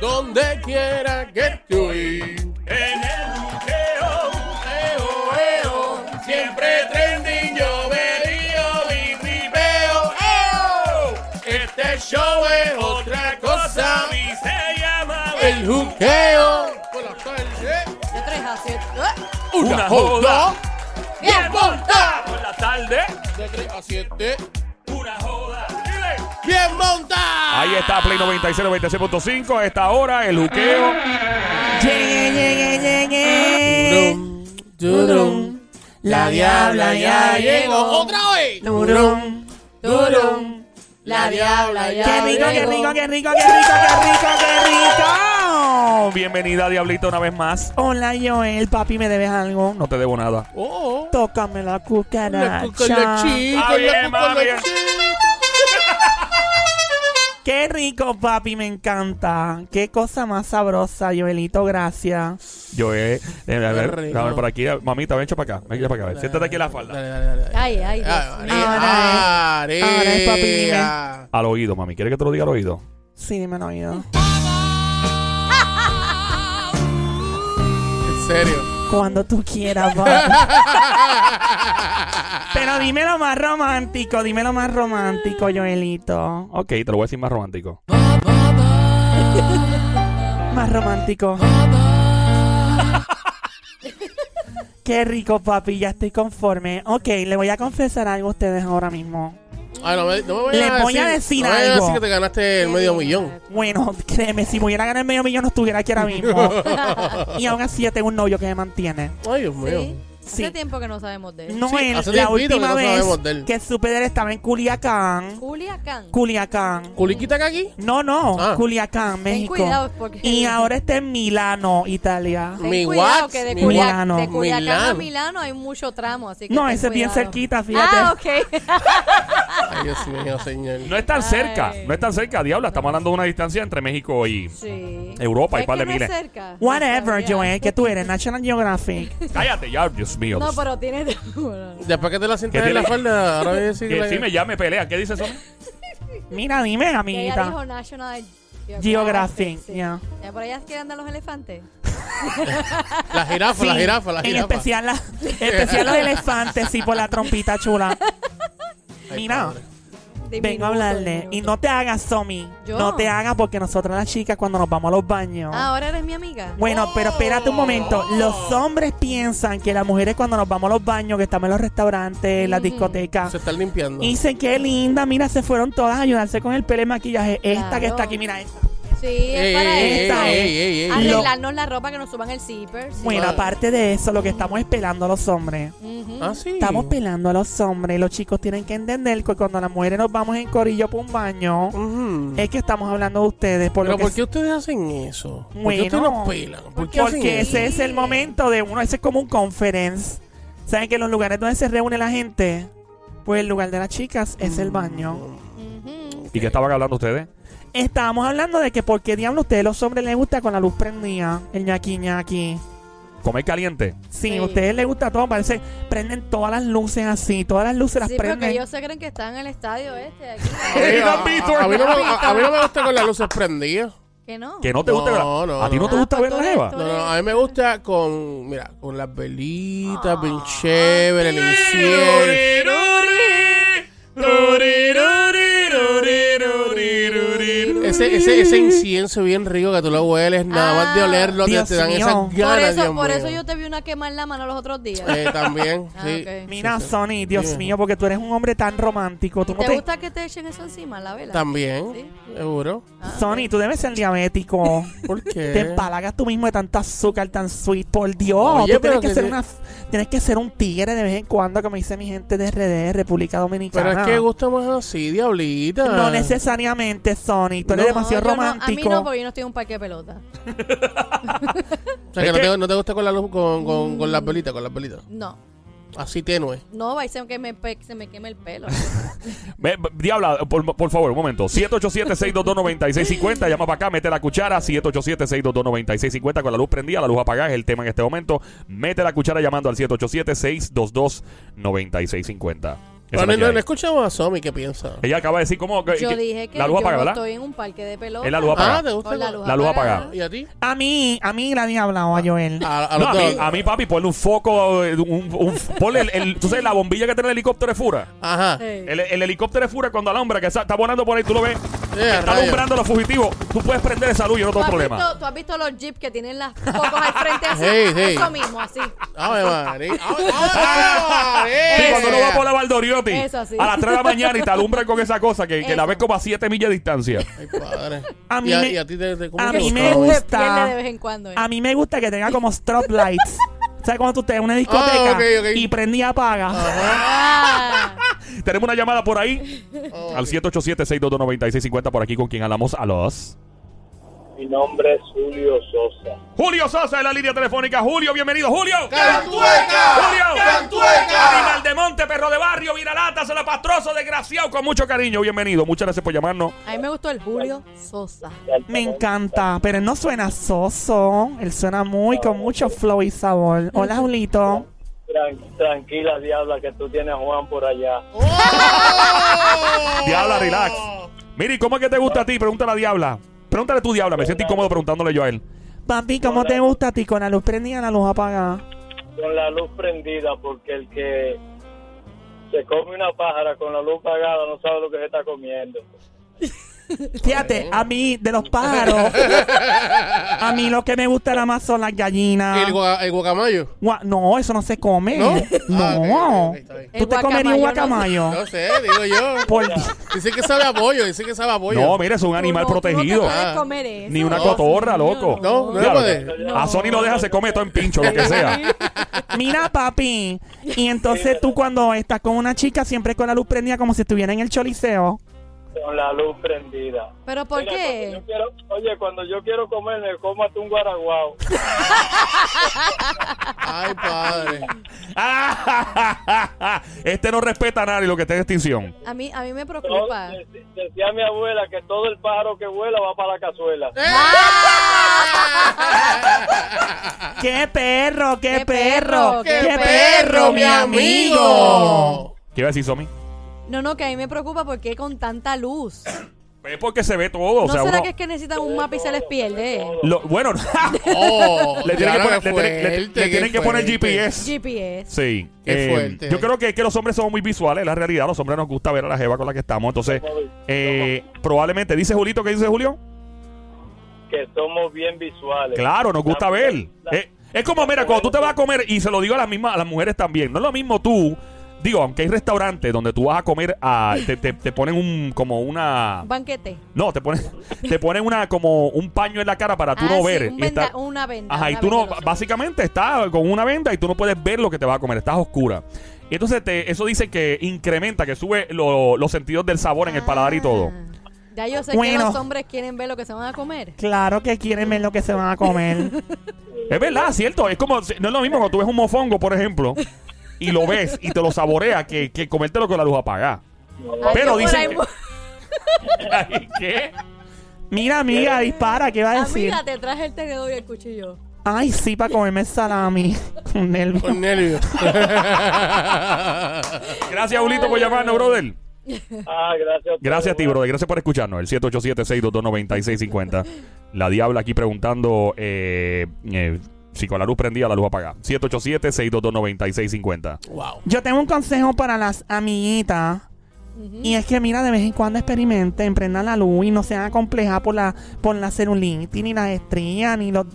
Donde quiera que estoy. El juqueo. Por la tarde. De 3 a 7. Una joda. Bien monta. Por la tarde, De 3 a 7. una joda. Bien monta. Ahí está Play 96, 96.5. A esta hora, el juqueo. Llegué, llegué, llegué. Turum, turum. La diabla ya llegó. Otra vez. Turum, turum. La diabla ya. Qué rico, qué rico, qué rico, qué rico, qué rico, qué rico. Bienvenida, Diablito, una vez más. Hola, Joel, papi, ¿me debes algo? No te debo nada. Oh. Tócame la La cucaracha. cucarachita. Ah, bien, La cucarachita. Qué rico, papi, me encanta. Qué cosa más sabrosa, Joelito, gracias. He. eh, a ver, rico. a ver, por aquí. Mamita, ven, echa para acá. Ven para acá. a ver. Siéntate aquí en la falda. Dale, dale, dale. Ay, ay, Dios Ah, mío. Ahora María. ahora es papi, dime. Al oído, mami. ¿Quieres que te lo diga al oído? Sí, dime el oído. Serio. Cuando tú quieras. Pero dime lo más romántico, dime lo más romántico, Joelito. Ok, te lo voy a decir más romántico. Más romántico. Qué rico, papi, ya estoy conforme. Ok, le voy a confesar algo a ustedes ahora mismo. Ah, no me, no a voy a decir no me vayas a algo. decir que te ganaste el medio millón. Bueno, créeme, si me hubiera ganado el medio millón no estuviera aquí ahora mismo. y aún así yo tengo un novio que me mantiene. Ay, Dios mío. Sí. Sí. Hace tiempo que no sabemos de él. No, Sí, él, hace la tiempito que última no vez sabemos de él. que supe de él estaba en Culiacán. Culiacán. Culiacán. ¿Culiquita acá aquí? No, no, Ah. Culiacán, México. cuidado, porque- Y ahora está en Milano, Italia. Ten Mi cuidado que de, Mi Culia- Milano. de Culiacán a Milano. Milano hay mucho tramo, así que No, ten ese es bien cuidado. cerquita, fíjate. Ah, ok. Ay, Dios mío, señor. No es tan Ay. cerca. No es tan cerca, diabla. Estamos hablando de una distancia entre México y. sí. Europa, hay Es par de que no es miles. cerca. Whatever. Joel, que tú eres National Geographic. Cállate ya, Dios mío. No, pero tiene... Después que te la sientas ¿Qué en la tiene? falda, ahora voy a decir Que la- sí me llame pelea. ¿Qué dice eso? Mira, dime, Que ella amiguita. dijo National Geographic, sí. ya. ¿Ya por allá es que andan los elefantes? La jirafa, la Sí, jirafa, la En jirafa. especial, la, especial los elefantes, sí, por la trompita chula. Ay, Mira, padre. Vengo a hablarle. Y no te hagas, Somi. ¿Yo? No te hagas porque nosotras las chicas cuando nos vamos a los baños. Ah, ahora eres mi amiga. Bueno, pero espérate un momento. Los hombres piensan que las mujeres cuando nos vamos a los baños, que estamos en los restaurantes, en las discotecas, Se están limpiando. dicen qué linda, mira, se fueron todas a ayudarse con el pelo y maquillaje. Esta que está aquí, mira esta. Sí, Ey, es para ey, eso. ey, ey, ey. Arreglarnos la ropa, que nos suban el zipper. sí. Bueno, aparte de eso, lo que estamos es pelando a los hombres. Ujú. Ah, sí. Estamos pelando a los hombres. Los chicos tienen que entender que cuando las mujeres nos vamos en corillo por un baño, Ujú. es que estamos hablando de ustedes. Por Pero lo que ¿por qué ustedes hacen eso? ¿Por qué Bueno, nos pelan? ¿Por qué hacen Porque eso? ese es el momento de uno, ese es como un conference. ¿Saben que los lugares donde se reúne la gente? Pues el lugar de las chicas es el baño. Ujú. ¿Y qué estaban hablando ustedes? Estábamos hablando de que por qué diablos a ustedes los hombres les gusta con la luz prendida, el ñaqui ñaqui. ¿Comer caliente? Sí, Sí. a ustedes les gusta todo, parece, prenden todas las luces así, todas las luces las Sí, porque prenden. ellos se creen que están en el estadio este. Aquí. Oye, a, a- a mí no me, a- a mí no me gusta con las luces prendidas. que no. ¿Que no te gusta No, ver? no, ¿A ti no no. te gusta Ah, ver pues la tú jeva? No, no, a mí me gusta con, mira, con las velitas, bien chévere, el incienso. Ese, ese, ese incienso bien rico que tú lo hueles, nada más de Ah. olerlo, te, Dios te dan mío. esas Por ganas, por eso, Dios por mío. eso yo te vi una quema en la mano los otros días. Eh, también, Ah, sí. ok. Mira, Sí, sí. Sony, Dios Dime. mío, porque tú eres un hombre tan romántico. Tú no ¿Te te... gusta que te echen eso encima, la vela? También, Sí. seguro. Ah, Sony, tú debes ser diabético. ¿Por qué? Te empalagas tú mismo de tanto azúcar tan sweet. Por Dios, Oye, tú tienes pero que, que ser te- una, tienes que ser un tigre de vez en cuando, como dice mi gente de RD, República Dominicana. Pero es que gusta más así, diablita. No necesariamente, Sony. Tú eres demasiado yo no- romántico. a mí no, porque yo no estoy en un parque de pelota. O sea, que no te, no te gusta con la luz, con, con, con las velitas, con las velitas. No. Así tenue. No, va y se me queme, el pe- se me queme el pelo. Ve- ve- Diabla, por, por favor, un momento. 787-622-9650. Llama para acá, mete la cuchara. 787-622-9650. Con la luz prendida, la luz apagada es el tema en este momento. Mete la cuchara llamando al 787-622-9650. No, hay. no escuchamos a Somi, ¿qué piensa? Ella acaba de decir cómo. que- Yo que- dije que la luz yo apagada, ¿verdad? estoy en un parque de pelota. Es la luz apagada. Ah, ¿te gusta? Con la luz La luz apagada. apagada. ¿Y a ti? A mí, a mí la diabla o a Joel. A, a No, a, mí, a mí, papi, ponle un foco. eh, Un, un- ponle el, el- tú sabes, la bombilla que tiene el helicóptero de Fura. Ajá. Sí. El, el helicóptero de Fura cuando alumbra, que está, está volando por ahí, tú lo ves. A está rayos. alumbrando a los fugitivos. Tú puedes prender esa luz y no ¿Tú tengo problema. visto, tú has visto los jeeps que tienen las focos al frente así? Sí, sí. Eso mismo, así. Ave María. Sí, María. cuando uno va por la Valdoriotti Eso sí. a las 3 de la mañana y te alumbran con esa cosa que, que la ves como a 7 millas de distancia. Ay, padre. A mí y, a, me- y a ti te, te- ¿cómo a te mí gusta, me gusta. Pierde de vez en cuando. ¿eh? A mí me gusta que tenga como strobe lights. ¿Sabes cuando tú estés en una discoteca Ah, ok, ok. y prendí y apaga? Ah, Tenemos una llamada por ahí Oh, al 787-622-9650 por aquí con quien hablamos a los. Mi nombre es Julio Sosa. Julio Sosa en la línea telefónica. Julio, bienvenido. Julio. ¡Cantueca! Julio. ¡Cantueca! Animal de monte, perro de barrio, viralata, pastroso, desgraciado, con mucho cariño. Bienvenido. Muchas gracias por llamarnos. a mí me gustó el Julio Sosa. Me encanta, pero él no suena soso. Él suena muy con mucho flow y sabor. Hola, Julito. Tran- tranquila, diabla, que tú tienes a Juan por allá. ¡Oh! Diabla, relax. Miri, ¿cómo es que te gusta a ti? Pregúntale a Diabla. Pregúntale tú, Diabla. Me siento incómodo preguntándole yo a él. Papi, ¿cómo te gusta a ti? ¿Con la luz prendida o la luz apagada? Con la luz prendida, porque el que se come una pájara con la luz apagada no sabe lo que se está comiendo. Fíjate, a mí, de los pájaros, a mí lo que me gusta nada más son las gallinas. ¿El, gua- el guacamayo? Gua- no, eso no se come. ¿No? No. Ah, ok, ok, está bien. ¿Tú El te comerías un guacamayo guacamayo? No sé, digo yo. Por- Dice que sabe a pollo, dice que sabe a pollo. No, mira, es un animal Tú no- tú protegido. No te puedes Ah. comer eso. Ni una No, cotorra, loco. No, no puede. No. A Sony lo deja, se come todo en pincho, lo que sea. Mira, papi. Y entonces tú cuando estás con una chica siempre con la luz prendida como si estuviera en el choliseo. Con la luz prendida. ¿Pero por Mira, qué? cuando yo quiero- oye, cuando yo quiero comer, me como hasta un guaraguao. Ay, padre. este no respeta a nadie lo que está en extinción. A mí, a mí me preocupa. de- decía mi abuela que todo el pájaro que vuela va para la cazuela. ¡Qué perro, qué, ¡Qué perro! perro, ¡Qué qué perro, mi amigo! ¿Qué iba a decir, Somi? No, no, que a mí me preocupa porque con tanta luz. Es porque se ve todo. O ¿No sea, será uno- que es que necesitan un mapa y se les pierde? lo- bueno, Oh, le tienen que claro, poner, le qué tienen- le- fuerte, le tienen qué que poner fuerte. GPS. GPS. Sí. Qué Eh, fuerte. Yo creo que, que los hombres somos muy visuales, la realidad. Los hombres nos gusta ver a la jeva con la que estamos. Entonces, eh, probablemente, dice Julito, ¿qué dice Julio? Que somos bien visuales. Claro, nos gusta La- ver. la- Eh, es como, mira, cuando tú te vas a comer, y se lo digo a las mismas, a las mujeres también, no es lo mismo tú, digo, aunque hay restaurantes donde tú vas a comer, a, te, te- te ponen un, como una... Un banquete. No, te ponen, te ponen una, como un paño en la cara para tú Ah, no sí, ver. un y está- una venda. Ajá, y una tú no, venda básicamente estás con una venda y tú no puedes ver lo que te vas a comer, estás oscura. Y entonces te, eso dice que incrementa, que sube lo- los sentidos del sabor en el paladar y todo. Ah. Ya yo sé que Bueno. los hombres quieren ver lo que se van a comer. Claro que quieren ver lo que se van a comer. Es verdad, cierto. Es como, no es lo mismo cuando tú ves un mofongo, por ejemplo, y lo ves y te lo saboreas que, que comértelo con la luz apagada. Ay, Pero dicen que- Ay, ¿Qué? Mira, amiga, dispara, ¿qué va a decir? Amiga, te traje el tenedor y el cuchillo. Ay, sí, para comerme salami. Con nervio. Con nervios. Gracias, Julito, por llamarnos, brother. Ah, gracias. Gracias a ti, brother. Gracias por escucharnos. El 787-622-9650. La diabla aquí preguntando eh, eh, si con la luz prendida, la luz apagada. 787-622-9650. wow. Yo tengo un consejo para las amiguitas. Y es que, mira, de vez en cuando experimenten, prendan la luz y no sean acomplejadas por la, por la celulitis, ni las estrías, ni los,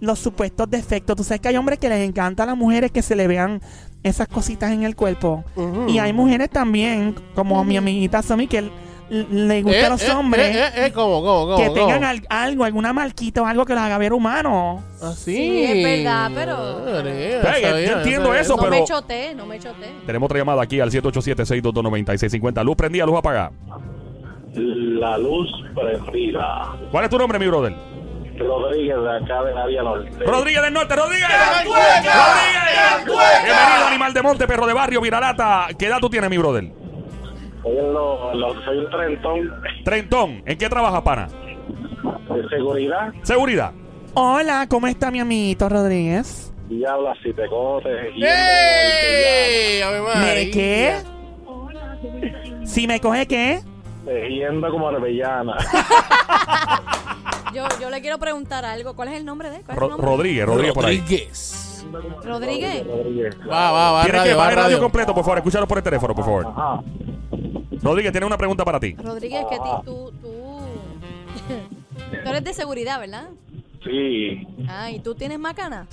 los supuestos defectos. Tú sabes que hay hombres que les encanta a las mujeres que se le vean esas cositas en el cuerpo. Y hay mujeres también, como mi amiguita Somi, que le gusta Eh, a los eh, hombres Eh, eh, eh, ¿cómo, cómo, cómo? que cómo? tengan al- algo, alguna marquita o algo que los haga ver humanos. Así. Sí, es verdad, pero- Madre, Hey, sabía, yo entiendo sabía. eso, No pero- me choté, no me choté. Tenemos otra llamada aquí al 787-622-9650. Luz prendida, luz apagada. La luz prendida. ¿Cuál es tu nombre, mi brother? Rodríguez de acá de la Vía Norte. Rodríguez del Norte, Rodríguez. ¡Cantueca! Rodríguez. Bienvenido, animal de monte, perro de barrio, viralata. ¿Qué edad tú tienes, mi brother? Soy, en lo- en lo- soy un trentón Trentón. ¿En qué trabajas, pana? de seguridad Seguridad. Hola, ¿cómo está mi amiguito Rodríguez? y habla si te coges. ¡Ey! ¿Me qué? Si me coge qué? Tejiendo como arbellana. Yo, yo le quiero preguntar algo. ¿Cuál es el nombre de él? ¿Cuál es Ro- su nombre? Rodríguez, Rodríguez por ahí. Rodríguez. Rodríguez. Rodríguez. Va, va, va, Tienes que va, radio radio. completo, por favor. Escúchalo por el teléfono, por favor. Ajá. Rodríguez, tiene una pregunta para ti. Rodríguez, que ti- tú, tú, tú eres de seguridad, ¿verdad? Sí. Ah, ¿y tú tienes macana?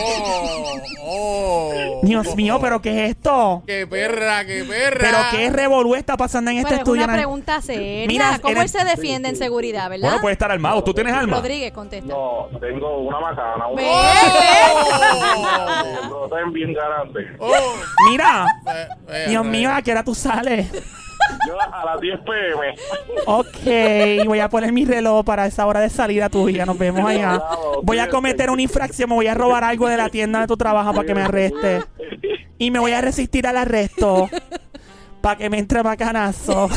Oh, oh. Dios mío, ¿pero qué es esto? ¡Qué perra, qué perra! ¿Pero qué revolú está pasando en este Pero es estudio? una pregunta seria. Mira, ¿Cómo él se defiende en seguridad, verdad? Bueno, puede estar armado. ¿Tú tienes arma? Rodríguez, contesta. No, tengo una macana. Un Ve, ¡Oh! bien grande. ¡Oh! Mira, Dios mío, ¿a qué hora tú sales? Yo a las 10 pm. Ok, voy a poner mi reloj para esa hora de salida tuya. Nos vemos allá. Voy a cometer una infracción, me voy a robar algo de la tienda de tu trabajo para que me arreste. Y me voy a resistir al arresto para que me entre macanazo.